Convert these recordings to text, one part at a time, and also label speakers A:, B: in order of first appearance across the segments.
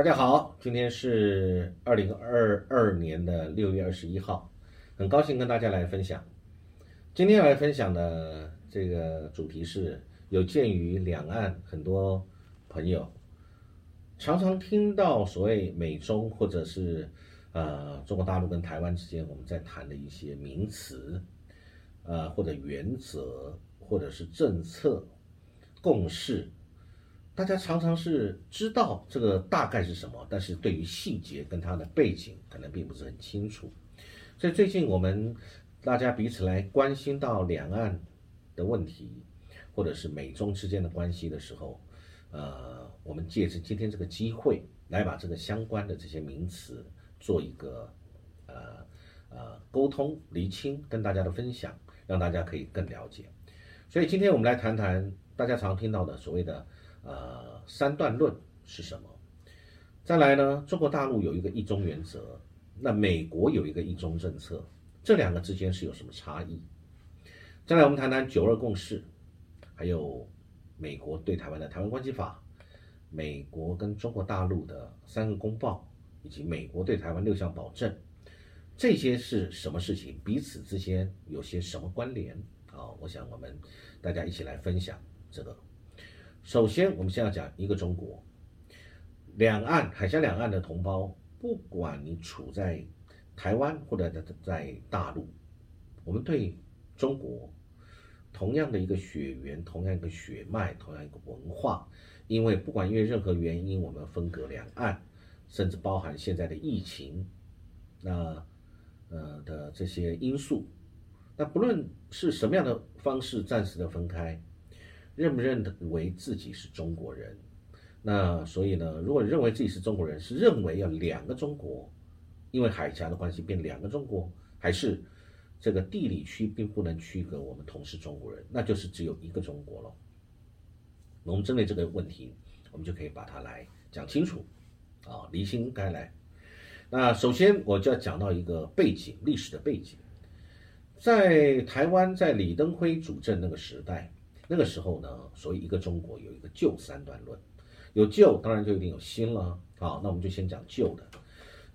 A: 大家好，今天是二零二二年的六月二十一号，很高兴跟大家来分享。今天要来分享的这个主题是，有鉴于两岸很多朋友常常听到所谓美中或者是呃中国大陆跟台湾之间我们在谈的一些名词，呃或者原则或者是政策共识。大家常常是知道这个大概是什么，但是对于细节跟它的背景可能并不是很清楚。所以最近我们大家彼此来关心到两岸的问题，或者是美中之间的关系的时候，呃，我们借着今天这个机会来把这个相关的这些名词做一个呃呃沟通厘清，跟大家的分享，让大家可以更了解。所以今天我们来谈谈大家常听到的所谓的。呃，三段论是什么？再来呢？中国大陆有一个一中原则，那美国有一个一中政策，这两个之间是有什么差异？再来，我们谈谈九二共识，还有美国对台湾的台湾关系法，美国跟中国大陆的三个公报，以及美国对台湾六项保证，这些是什么事情？彼此之间有些什么关联？啊，我想我们大家一起来分享这个。首先，我们先要讲一个中国，两岸海峡两岸的同胞，不管你处在台湾或者在在大陆，我们对中国同样的一个血缘、同样一个血脉、同样一个文化，因为不管因为任何原因，我们分隔两岸，甚至包含现在的疫情，那呃的这些因素，那不论是什么样的方式暂时的分开。认不认为自己是中国人？那所以呢，如果认为自己是中国人，是认为要两个中国，因为海峡的关系变两个中国，还是这个地理区并不能区隔我们同是中国人，那就是只有一个中国了。那我们针对这个问题，我们就可以把它来讲清楚啊，离心开来。那首先我就要讲到一个背景，历史的背景，在台湾在李登辉主政那个时代。那个时候呢，所以一个中国有一个旧三段论，有旧当然就一定有新了。好，那我们就先讲旧的。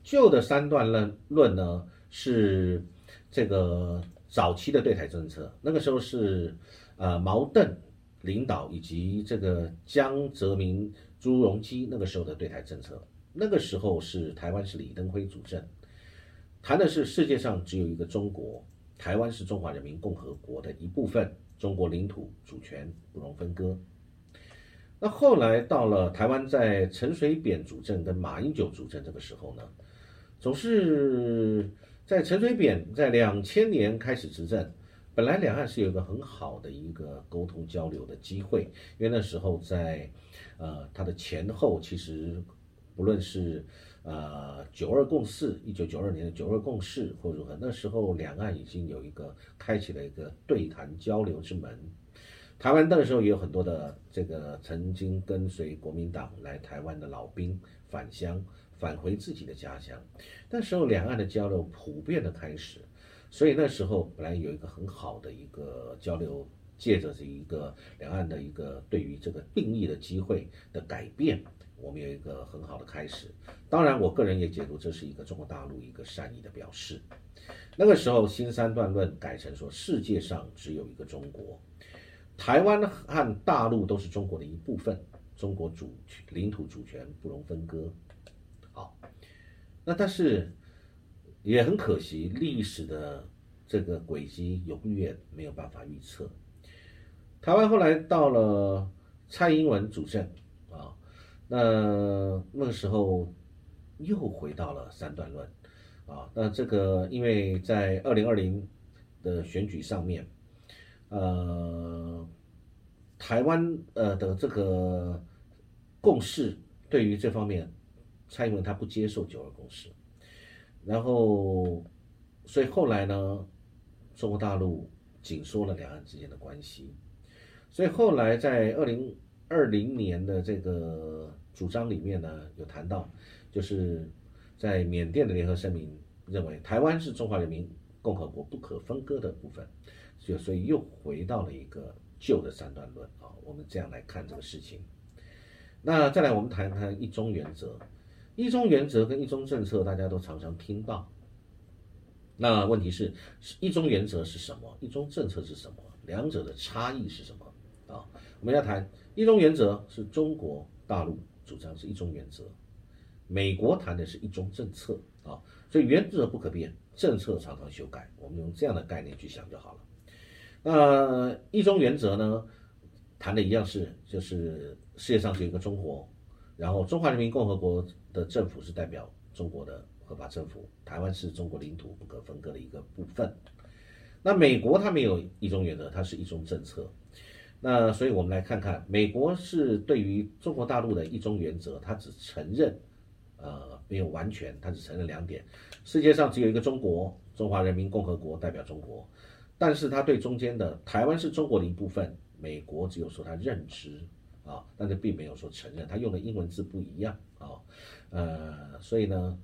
A: 旧的三段论论呢，是这个早期的对台政策。那个时候是呃毛邓领导以及这个江泽民、朱镕基那个时候的对台政策。那个时候是台湾是李登辉主政，谈的是世界上只有一个中国，台湾是中华人民共和国的一部分。中国领土主权不容分割。那后来到了台湾，在陈水扁主政跟马英九主政这个时候呢，总是在陈水扁在两千年开始执政，本来两岸是有一个很好的一个沟通交流的机会，因为那时候在呃他的前后，其实不论是。呃，九二共识，一九九二年的九二共识或如何，那时候两岸已经有一个开启了一个对谈交流之门。台湾那时候也有很多的这个曾经跟随国民党来台湾的老兵返乡，返回自己的家乡。那时候两岸的交流普遍的开始，所以那时候本来有一个很好的一个交流，借着这一个两岸的一个对于这个定义的机会的改变。我们有一个很好的开始，当然，我个人也解读这是一个中国大陆一个善意的表示。那个时候，新三段论改成说世界上只有一个中国，台湾和大陆都是中国的一部分，中国主领土主权不容分割。好，那但是也很可惜，历史的这个轨迹永远没有办法预测。台湾后来到了蔡英文主政啊。那那个时候又回到了三段论，啊，那这个因为在二零二零的选举上面，呃，台湾呃的这个共识对于这方面，蔡英文他不接受九二共识，然后所以后来呢，中国大陆紧缩了两岸之间的关系，所以后来在二零。二零年的这个主张里面呢，有谈到，就是在缅甸的联合声明认为台湾是中华人民共和国不可分割的部分，就所以又回到了一个旧的三段论啊。我们这样来看这个事情。那再来，我们谈谈一中原则。一中原则跟一中政策大家都常常听到。那问题是，一中原则是什么？一中政策是什么？两者的差异是什么？啊，我们要谈一中原则是中国大陆主张是一中原则，美国谈的是一中政策啊，所以原则不可变，政策常常修改。我们用这样的概念去想就好了。那一中原则呢，谈的一样是，就是世界上是一个中国，然后中华人民共和国的政府是代表中国的。合法政府，台湾是中国领土不可分割的一个部分。那美国它没有一中原则，它是一中政策。那所以我们来看看，美国是对于中国大陆的一中原则，它只承认，呃，没有完全，它只承认两点：世界上只有一个中国，中华人民共和国代表中国。但是它对中间的台湾是中国的一部分，美国只有说它认知啊，但是并没有说承认，它用的英文字不一样啊，呃，所以呢。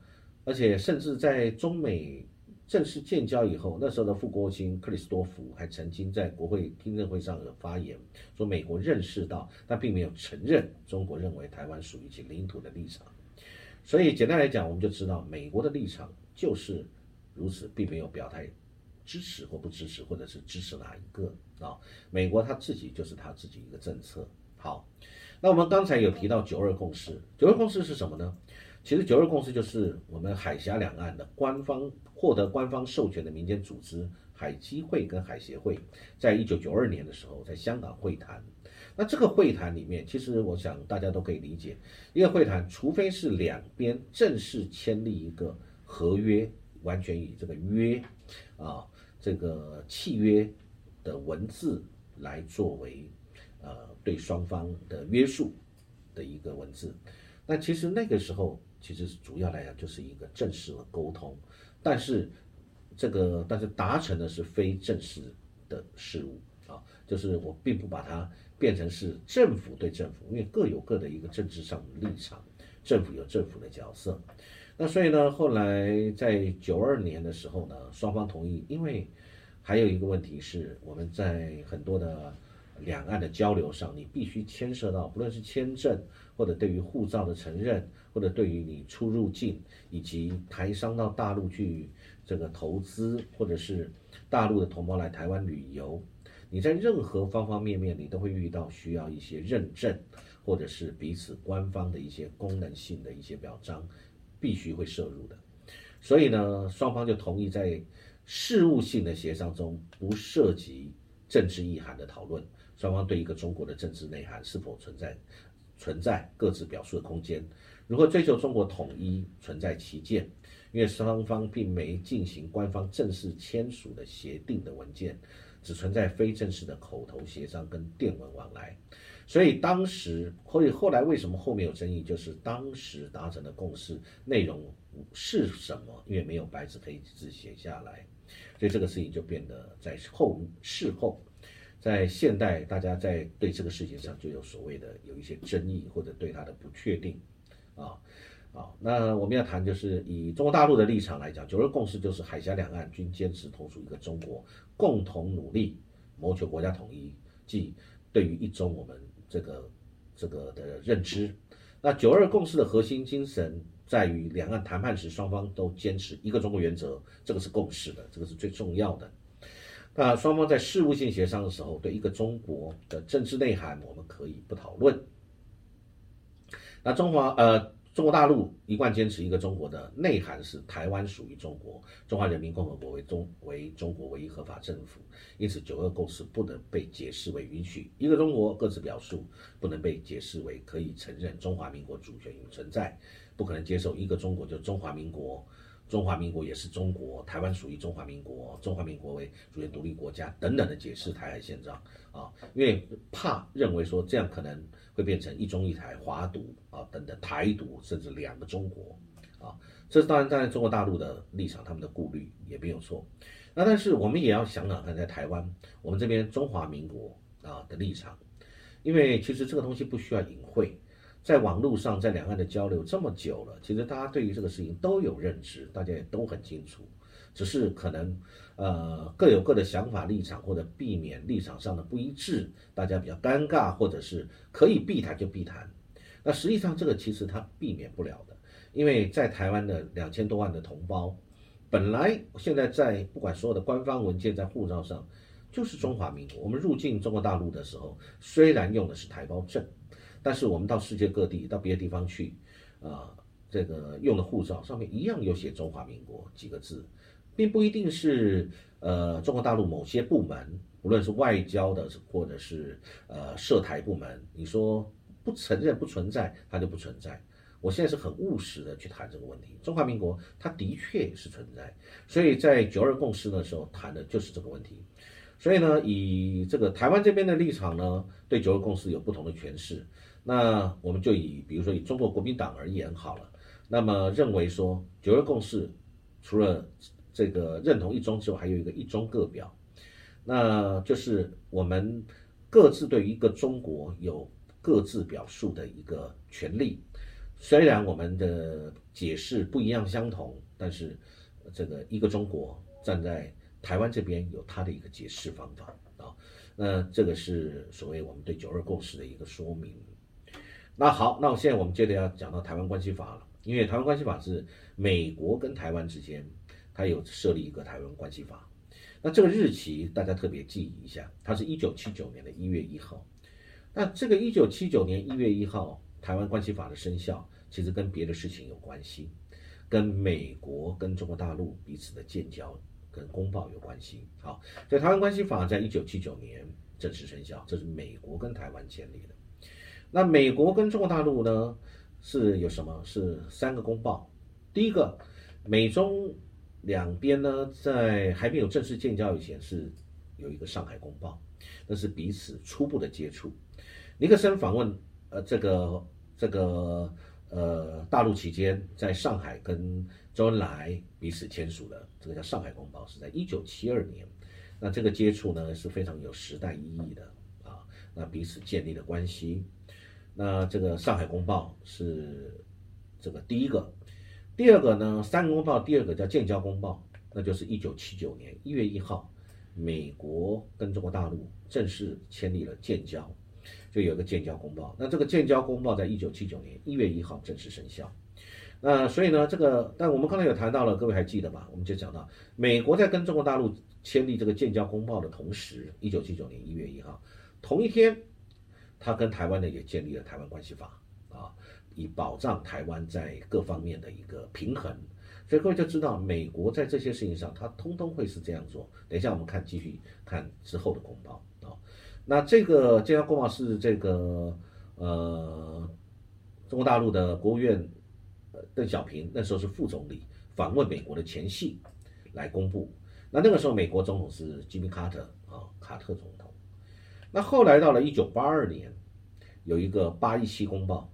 A: 而且，甚至在中美正式建交以后，那时候的副国务卿克里斯多夫还曾经在国会听证会上有发言，说美国认识到，但并没有承认中国认为台湾属于其领土的立场。所以，简单来讲，我们就知道美国的立场就是如此，并没有表态支持或不支持，或者是支持哪一个啊？美国他自己就是他自己一个政策。好，那我们刚才有提到九二共识，九二共识是什么呢？其实九二共识就是我们海峡两岸的官方获得官方授权的民间组织海基会跟海协会，在一九九二年的时候在香港会谈。那这个会谈里面，其实我想大家都可以理解，一个会谈，除非是两边正式签立一个合约，完全以这个约啊这个契约的文字来作为呃对双方的约束的一个文字。那其实那个时候。其实主要来讲就是一个正式的沟通，但是这个但是达成的是非正式的事物啊，就是我并不把它变成是政府对政府，因为各有各的一个政治上的立场，政府有政府的角色。那所以呢，后来在九二年的时候呢，双方同意，因为还有一个问题是我们在很多的两岸的交流上，你必须牵涉到不论是签证或者对于护照的承认。或者对于你出入境，以及台商到大陆去这个投资，或者是大陆的同胞来台湾旅游，你在任何方方面面，你都会遇到需要一些认证，或者是彼此官方的一些功能性的一些表彰，必须会摄入的。所以呢，双方就同意在事务性的协商中不涉及政治意涵的讨论，双方对一个中国的政治内涵是否存在存在各自表述的空间。如何追求中国统一存在其见，因为双方并没进行官方正式签署的协定的文件，只存在非正式的口头协商跟电文往来，所以当时或者后来为什么后面有争议，就是当时达成的共识内容是什么，因为没有白纸黑字写下来，所以这个事情就变得在后事后，在现代大家在对这个事情上就有所谓的有一些争议或者对它的不确定。啊，好，那我们要谈就是以中国大陆的立场来讲，九二共识就是海峡两岸均坚持同属一个中国，共同努力谋求国家统一，即对于一中我们这个这个的认知。那九二共识的核心精神在于两岸谈判时双方都坚持一个中国原则，这个是共识的，这个是最重要的。那双方在事务性协商的时候，对一个中国的政治内涵，我们可以不讨论。那中华呃中国大陆一贯坚持一个中国的内涵是台湾属于中国，中华人民共和国为中为中国唯一合法政府，因此九二共识不能被解释为允许一个中国各自表述，不能被解释为可以承认中华民国主权与存在，不可能接受一个中国就中华民国。中华民国也是中国，台湾属于中华民国，中华民国为主权独立国家等等的解释台海宪章啊，因为怕认为说这样可能会变成一中一台、华独啊等等台独，甚至两个中国啊，这当然站在中国大陆的立场，他们的顾虑也没有错。那但是我们也要想想看，在台湾我们这边中华民国啊的立场，因为其实这个东西不需要隐晦。在网络上，在两岸的交流这么久了，其实大家对于这个事情都有认知，大家也都很清楚，只是可能，呃，各有各的想法立场，或者避免立场上的不一致，大家比较尴尬，或者是可以避谈就避谈。那实际上这个其实它避免不了的，因为在台湾的两千多万的同胞，本来现在在不管所有的官方文件在护照上就是中华民国。我们入境中国大陆的时候，虽然用的是台胞证，但是我们到世界各地到别的地方去，啊，这个用的护照上面一样有写中华民国几个字，并不一定是呃中国大陆某些部门，无论是外交的或者是呃涉台部门，你说。不承认不存在，它就不存在。我现在是很务实的去谈这个问题。中华民国它的确是存在，所以在九二共识的时候谈的就是这个问题。所以呢，以这个台湾这边的立场呢，对九二共识有不同的诠释。那我们就以比如说以中国国民党而言好了，那么认为说九二共识除了这个认同一中之外，还有一个一中各表，那就是我们各自对于一个中国有。各自表述的一个权利，虽然我们的解释不一样相同，但是这个一个中国站在台湾这边有他的一个解释方法啊。那这个是所谓我们对九二共识的一个说明。那好，那我现在我们接着要讲到台湾关系法了，因为台湾关系法是美国跟台湾之间，它有设立一个台湾关系法。那这个日期大家特别记忆一下，它是一九七九年的一月一号。那这个一九七九年一月一号台湾关系法的生效，其实跟别的事情有关系，跟美国跟中国大陆彼此的建交跟公报有关系。好，所以台湾关系法在一九七九年正式生效，这是美国跟台湾建立的。那美国跟中国大陆呢是有什么？是三个公报。第一个，美中两边呢在还没有正式建交以前是有一个上海公报，那是彼此初步的接触。尼克森访问呃这个这个呃大陆期间，在上海跟周恩来彼此签署的这个叫《上海公报》，是在一九七二年。那这个接触呢是非常有时代意义的啊。那彼此建立的关系，那这个《上海公报》是这个第一个。第二个呢，《三个公报》第二个叫《建交公报》，那就是一九七九年一月一号，美国跟中国大陆正式签立了建交。就有个建交公报，那这个建交公报在一九七九年一月一号正式生效。那所以呢，这个但我们刚才有谈到了，各位还记得吧？我们就讲到美国在跟中国大陆签订这个建交公报的同时，一九七九年一月一号，同一天，他跟台湾呢也建立了台湾关系法啊，以保障台湾在各方面的一个平衡。所以各位就知道，美国在这些事情上，他通通会是这样做。等一下我们看继续看之后的公报啊。那这个这条公报是这个呃，中国大陆的国务院邓小平那时候是副总理访问美国的前夕来公布。那那个时候美国总统是吉米卡特啊，卡特总统。那后来到了一九八二年，有一个八一七公报。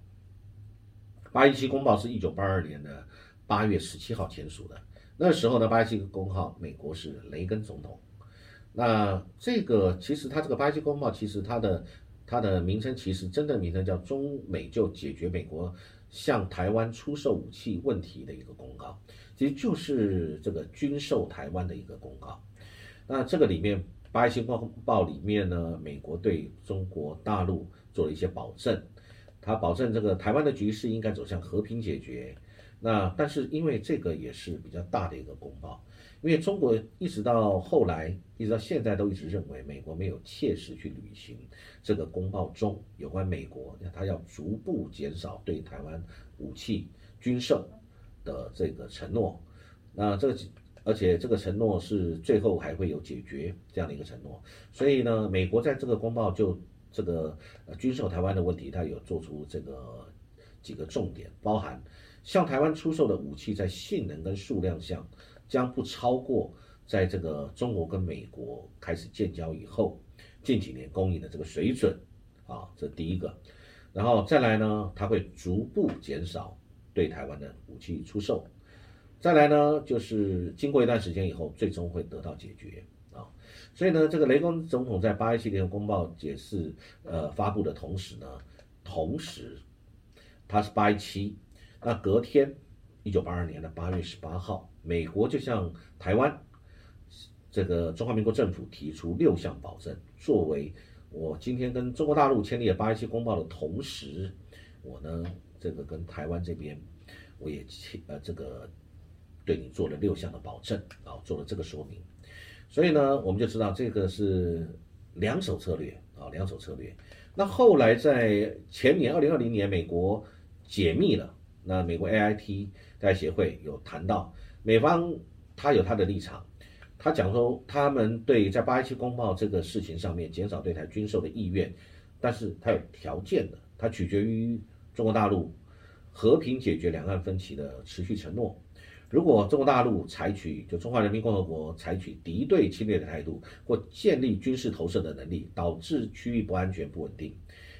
A: 八一七公报是一九八二年的八月十七号签署的。那时候呢，八一七公报，美国是雷根总统。那这个其实它这个八一七公报，其实它的它的名称其实真的名称叫中美就解决美国向台湾出售武器问题的一个公告，其实就是这个军售台湾的一个公告。那这个里面八七公报里面呢，美国对中国大陆做了一些保证，他保证这个台湾的局势应该走向和平解决。那但是因为这个也是比较大的一个公报。因为中国一直到后来，一直到现在都一直认为美国没有切实去履行这个公报中有关美国，他要逐步减少对台湾武器军售的这个承诺。那这个，而且这个承诺是最后还会有解决这样的一个承诺。所以呢，美国在这个公报就这个呃军售台湾的问题，它有做出这个几个重点，包含向台湾出售的武器在性能跟数量上。将不超过在这个中国跟美国开始建交以后近几年供应的这个水准啊，这第一个，然后再来呢，它会逐步减少对台湾的武器出售，再来呢，就是经过一段时间以后，最终会得到解决啊。所以呢，这个雷公总统在八一七年公报解释呃发布的同时呢，同时他是八一七，那隔天一九八二年的八月十八号。美国就向台湾这个中华民国政府提出六项保证，作为我今天跟中国大陆签立了八一七公报的同时，我呢这个跟台湾这边我也签呃这个对你做了六项的保证啊，做了这个说明。所以呢，我们就知道这个是两手策略啊，两手策略。那后来在前年二零二零年，美国解密了，那美国 AIT 在协会有谈到，美方他有他的立场。他讲说，他们对在八一七公报这个事情上面减少对台军售的意愿，但是他有条件的，它取决于中国大陆和平解决两岸分歧的持续承诺。如果中国大陆采取就中华人民共和国采取敌对侵略的态度，或建立军事投射的能力，导致区域不安全不稳定，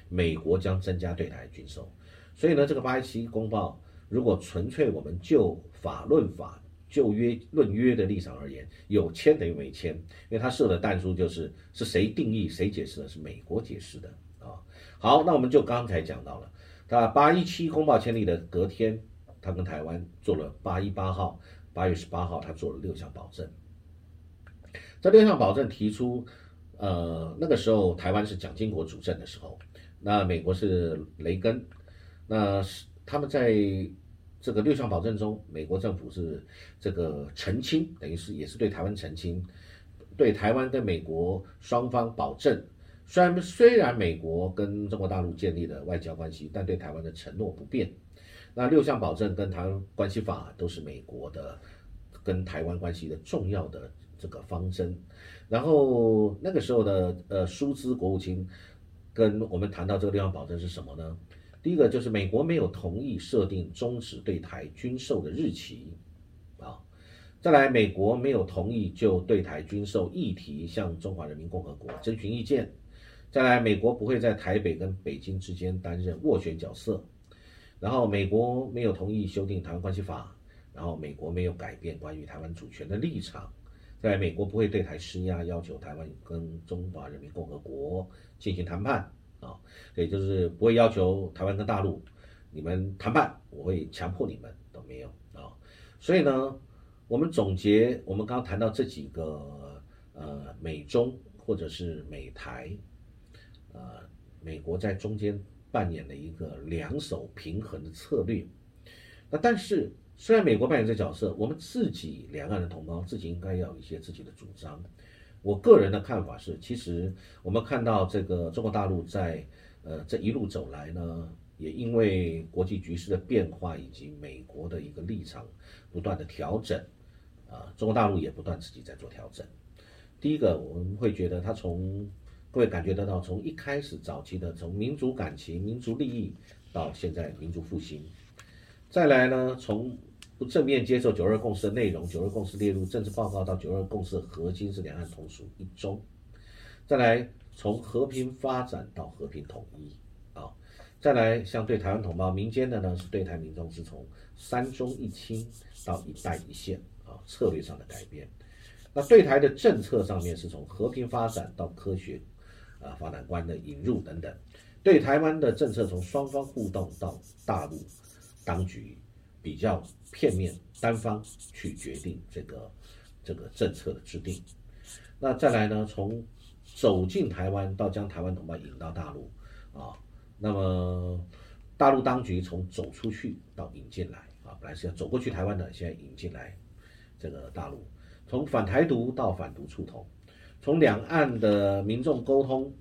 A: 美国将增加对台军售。所以呢，这个八一七公报，如果纯粹我们就法论法。就约论约的立场而言，有签等于没签，因为他设的弹书就是是谁定义谁解释的，是美国解释的啊。好，那我们就刚才讲到了，他八一七公报签立的隔天，他跟台湾做了八一八号，八月十八号他做了六项保证。这六项保证提出，呃，那个时候台湾是蒋经国主政的时候，那美国是雷根，那是他们在。这个六项保证中，美国政府是这个澄清，等于是也是对台湾澄清，对台湾跟美国双方保证，虽然虽然美国跟中国大陆建立了外交关系，但对台湾的承诺不变。那六项保证跟台湾关系法都是美国的跟台湾关系的重要的这个方针。然后那个时候的呃舒兹国务卿跟我们谈到这个六项保证是什么呢？第一个就是美国没有同意设定终止对台军售的日期，啊，再来美国没有同意就对台军售议题向中华人民共和国征询意见，再来美国不会在台北跟北京之间担任斡旋角色，然后美国没有同意修订台湾关系法，然后美国没有改变关于台湾主权的立场，在美国不会对台施压，要求台湾跟中华人民共和国进行谈判。啊，也就是不会要求台湾跟大陆你们谈判，我会强迫你们都没有啊。所以呢，我们总结，我们刚刚谈到这几个呃美中或者是美台，呃美国在中间扮演了一个两手平衡的策略。那但是虽然美国扮演这角色，我们自己两岸的同胞自己应该要有一些自己的主张。我个人的看法是，其实我们看到这个中国大陆在呃这一路走来呢，也因为国际局势的变化以及美国的一个立场不断的调整，啊，中国大陆也不断自己在做调整。第一个，我们会觉得他从各位感觉得到，从一开始早期的从民族感情、民族利益到现在民族复兴，再来呢从。不正面接受九二共识的内容，九二共识列入政治报告到九二共识的核心是两岸同属一中，再来从和平发展到和平统一啊，再来像对台湾同胞民间的呢，是对台民众是从三中一清到一带一线啊策略上的改变，那对台的政策上面是从和平发展到科学啊发展观的引入等等，对台湾的政策从双方互动到大陆当局。比较片面、单方去决定这个这个政策的制定。那再来呢？从走进台湾到将台湾同胞引到大陆啊，那么大陆当局从走出去到引进来啊，本来是要走过去台湾的，现在引进来这个大陆。从反台独到反独触统，从两岸的民众沟通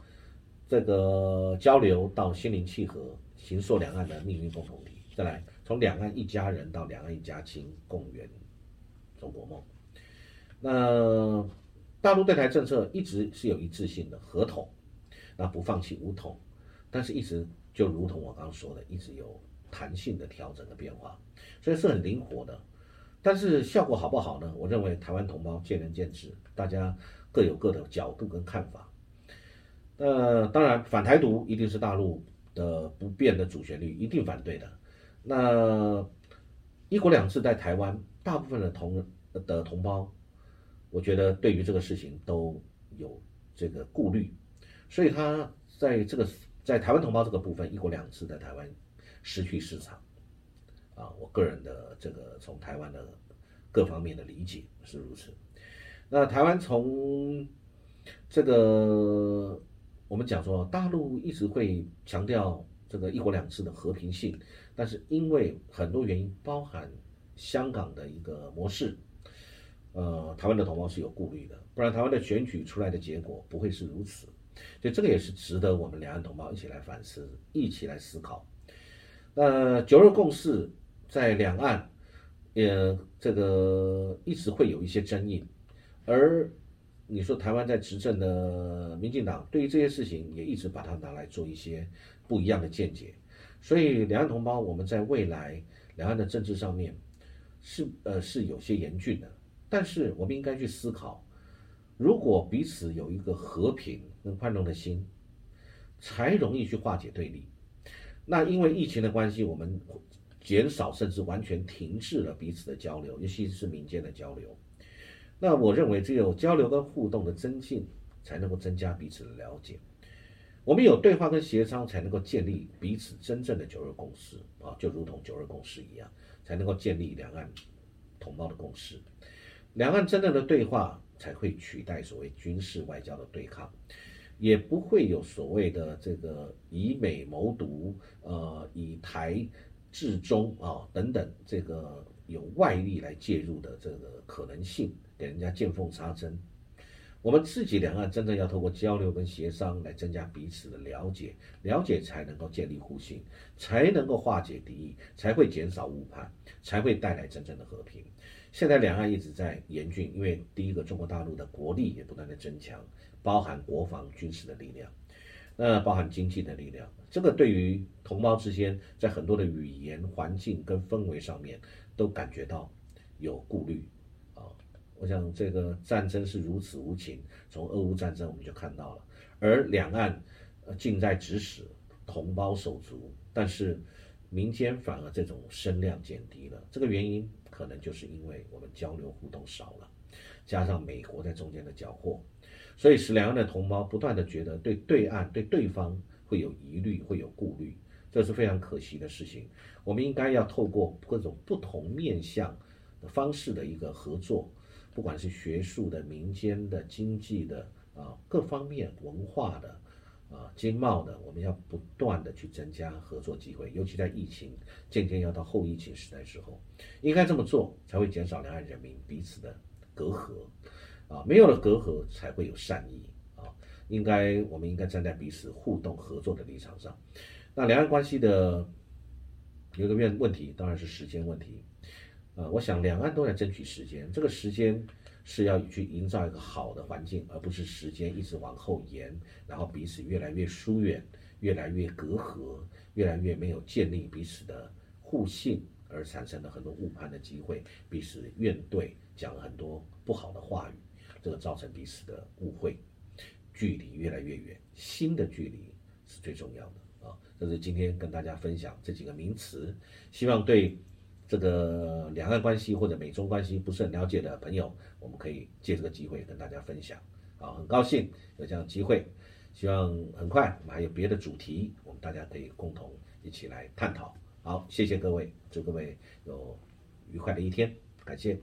A: 这个交流到心灵契合，形塑两岸的命运共同体。再来。从两岸一家人到两岸一家亲，共圆中国梦。那大陆对台政策一直是有一致性的，合统，那不放弃武统，但是一直就如同我刚刚说的，一直有弹性的调整的变化，所以是很灵活的。但是效果好不好呢？我认为台湾同胞见仁见智，大家各有各的角度跟看法。那当然，反台独一定是大陆的不变的主旋律，一定反对的。那一国两制在台湾，大部分的同的同胞，我觉得对于这个事情都有这个顾虑，所以他在这个在台湾同胞这个部分，一国两制在台湾失去市场，啊，我个人的这个从台湾的各方面的理解是如此。那台湾从这个我们讲说，大陆一直会强调这个一国两制的和平性，但是因为很多原因，包含香港的一个模式，呃，台湾的同胞是有顾虑的，不然台湾的选举出来的结果不会是如此。所以这个也是值得我们两岸同胞一起来反思，一起来思考。那九二共识在两岸，呃，这个一直会有一些争议，而你说台湾在执政的民进党对于这些事情也一直把它拿来做一些不一样的见解，所以两岸同胞我们在未来两岸的政治上面是呃是有些严峻的，但是我们应该去思考。如果彼此有一个和平跟宽容的心，才容易去化解对立。那因为疫情的关系，我们减少甚至完全停滞了彼此的交流，尤其是民间的交流。那我认为只有交流跟互动的增进，才能够增加彼此的了解。我们有对话跟协商，才能够建立彼此真正的九二共识啊，就如同九二共识一样，才能够建立两岸同胞的共识。两岸真正的对话。才会取代所谓军事外交的对抗，也不会有所谓的这个以美谋独，呃，以台制中啊等等这个有外力来介入的这个可能性，给人家见缝插针。我们自己两岸真正要透过交流跟协商来增加彼此的了解，了解才能够建立互信，才能够化解敌意，才会减少误判，才会带来真正的和平。现在两岸一直在严峻，因为第一个，中国大陆的国力也不断的增强，包含国防军事的力量，那包含经济的力量，这个对于同胞之间，在很多的语言环境跟氛围上面，都感觉到有顾虑。我想这个战争是如此无情，从俄乌战争我们就看到了，而两岸近在咫尺，同胞手足，但是民间反而这种声量减低了，这个原因。可能就是因为我们交流互动少了，加上美国在中间的搅和，所以使两岸的同胞不断的觉得对对岸对对方会有疑虑，会有顾虑，这是非常可惜的事情。我们应该要透过各种不同面向的方式的一个合作，不管是学术的、民间的、经济的啊各方面文化的。啊，经贸的，我们要不断的去增加合作机会，尤其在疫情渐渐要到后疫情时代之后，应该这么做才会减少两岸人民彼此的隔阂，啊，没有了隔阂才会有善意啊，应该我们应该站在彼此互动合作的立场上。那两岸关系的有个问问题，当然是时间问题，啊，我想两岸都在争取时间，这个时间。是要去营造一个好的环境，而不是时间一直往后延，然后彼此越来越疏远，越来越隔阂，越来越没有建立彼此的互信，而产生了很多误判的机会，彼此怨怼，讲了很多不好的话语，这个造成彼此的误会，距离越来越远，新的距离是最重要的啊！这是今天跟大家分享这几个名词，希望对。这个两岸关系或者美中关系不是很了解的朋友，我们可以借这个机会跟大家分享。啊，很高兴有这样的机会，希望很快我们还有别的主题，我们大家可以共同一起来探讨。好，谢谢各位，祝各位有愉快的一天，感谢。